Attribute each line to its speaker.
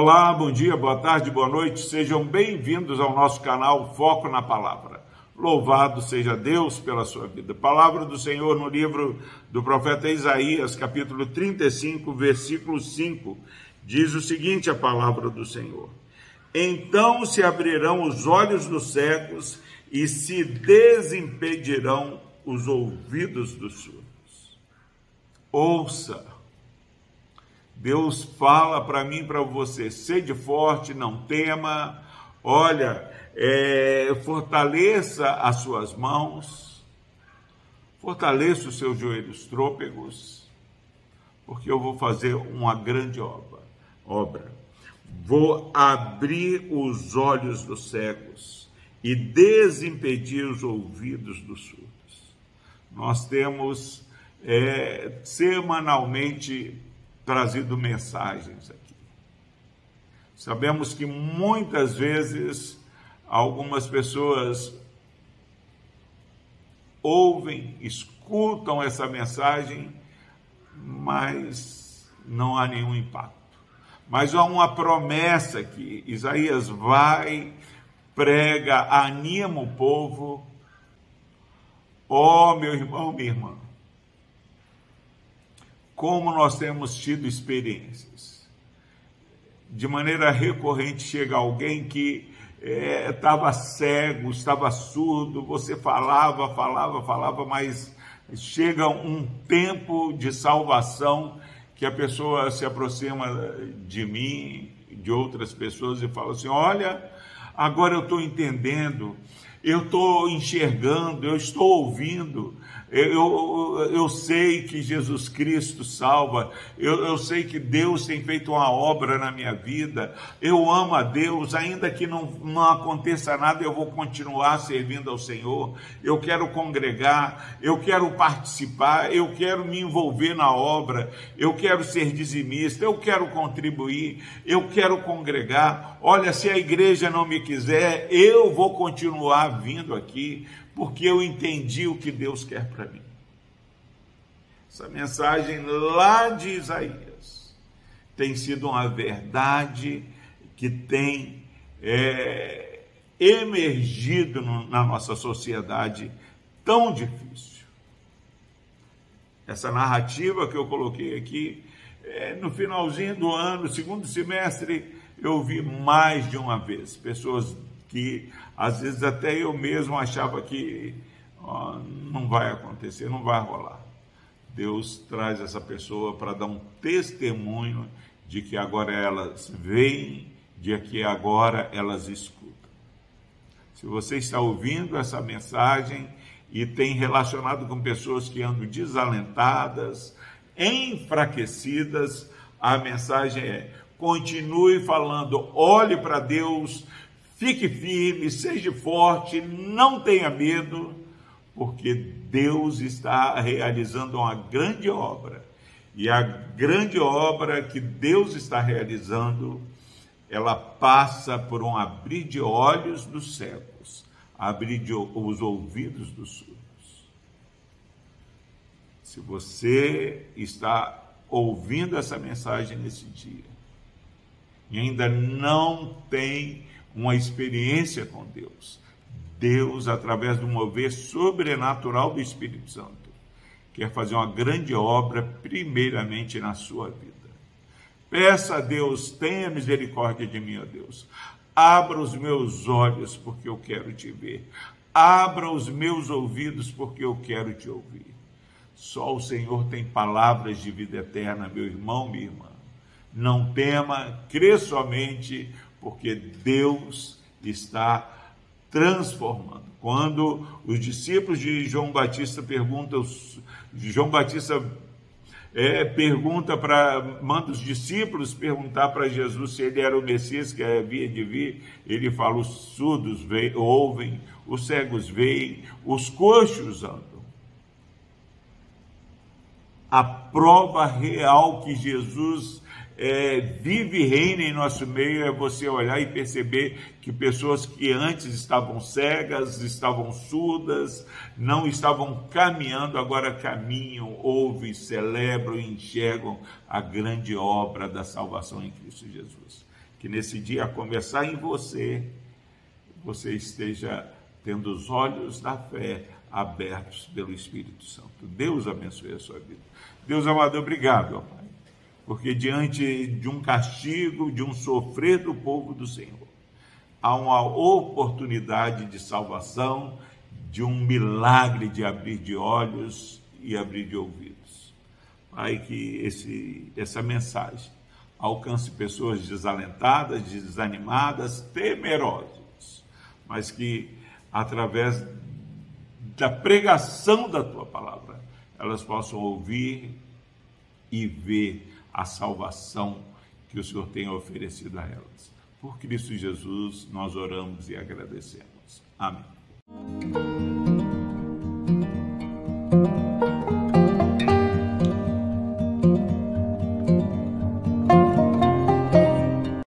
Speaker 1: Olá, bom dia, boa tarde, boa noite, sejam bem-vindos ao nosso canal Foco na Palavra. Louvado seja Deus pela sua vida. Palavra do Senhor no livro do profeta Isaías, capítulo 35, versículo 5, diz o seguinte: a palavra do Senhor. Então se abrirão os olhos dos cegos e se desimpedirão os ouvidos dos surdos. Ouça Deus fala para mim, para você, sede forte, não tema, olha, é, fortaleça as suas mãos, fortaleça os seus joelhos trôpegos, porque eu vou fazer uma grande obra. obra. Vou abrir os olhos dos cegos e desimpedir os ouvidos dos surdos. Nós temos é, semanalmente trazido mensagens aqui. Sabemos que muitas vezes algumas pessoas ouvem, escutam essa mensagem, mas não há nenhum impacto. Mas há uma promessa que Isaías vai, prega, anima o povo. Ó oh, meu irmão, minha irmã, como nós temos tido experiências. De maneira recorrente chega alguém que estava é, cego, estava surdo, você falava, falava, falava, mas chega um tempo de salvação que a pessoa se aproxima de mim, de outras pessoas e fala assim: Olha, agora eu estou entendendo, eu estou enxergando, eu estou ouvindo, eu, eu sei que Jesus Cristo salva, eu, eu sei que Deus tem feito uma obra na minha vida, eu amo a Deus, ainda que não, não aconteça nada, eu vou continuar servindo ao Senhor, eu quero congregar, eu quero participar, eu quero me envolver na obra, eu quero ser dizimista, eu quero contribuir, eu quero congregar. Olha, se a igreja não me quiser, eu vou continuar vindo aqui, porque eu entendi o que Deus quer para mim. Essa mensagem lá de Isaías tem sido uma verdade que tem é, emergido no, na nossa sociedade tão difícil. Essa narrativa que eu coloquei aqui, é, no finalzinho do ano, segundo semestre, eu vi mais de uma vez pessoas que às vezes até eu mesmo achava que ó, não vai acontecer, não vai rolar. Deus traz essa pessoa para dar um testemunho de que agora elas veem, de que agora elas escutam. Se você está ouvindo essa mensagem e tem relacionado com pessoas que andam desalentadas, enfraquecidas, a mensagem é: continue falando, olhe para Deus, Fique firme, seja forte, não tenha medo, porque Deus está realizando uma grande obra. E a grande obra que Deus está realizando, ela passa por um abrir de olhos dos cegos, abrir de, os ouvidos dos surdos. Se você está ouvindo essa mensagem nesse dia e ainda não tem uma experiência com Deus. Deus, através do mover sobrenatural do Espírito Santo, quer fazer uma grande obra, primeiramente na sua vida. Peça a Deus, tenha misericórdia de mim, ó Deus. Abra os meus olhos, porque eu quero te ver. Abra os meus ouvidos, porque eu quero te ouvir. Só o Senhor tem palavras de vida eterna, meu irmão, minha irmã. Não tema, crê somente, porque Deus está transformando. Quando os discípulos de João Batista perguntam, João Batista é, pergunta para, manda os discípulos perguntar para Jesus se ele era o Messias que havia de vir, ele fala: os surdos veem, ouvem, os cegos veem, os coxos andam. A prova real que Jesus é, vive e reina em nosso meio é você olhar e perceber que pessoas que antes estavam cegas, estavam surdas, não estavam caminhando, agora caminham, ouvem, celebram e enxergam a grande obra da salvação em Cristo Jesus. Que nesse dia, a começar em você, você esteja tendo os olhos da fé abertos pelo Espírito Santo. Deus abençoe a sua vida. Deus amado, obrigado, ó Pai, porque diante de um castigo, de um sofrer do povo do Senhor, há uma oportunidade de salvação, de um milagre de abrir de olhos e abrir de ouvidos. Pai, que esse, essa mensagem alcance pessoas desalentadas, desanimadas, temerosas, mas que através da pregação da tua palavra elas possam ouvir e ver a salvação que o Senhor tem oferecido a elas. Por Cristo Jesus, nós oramos e agradecemos. Amém.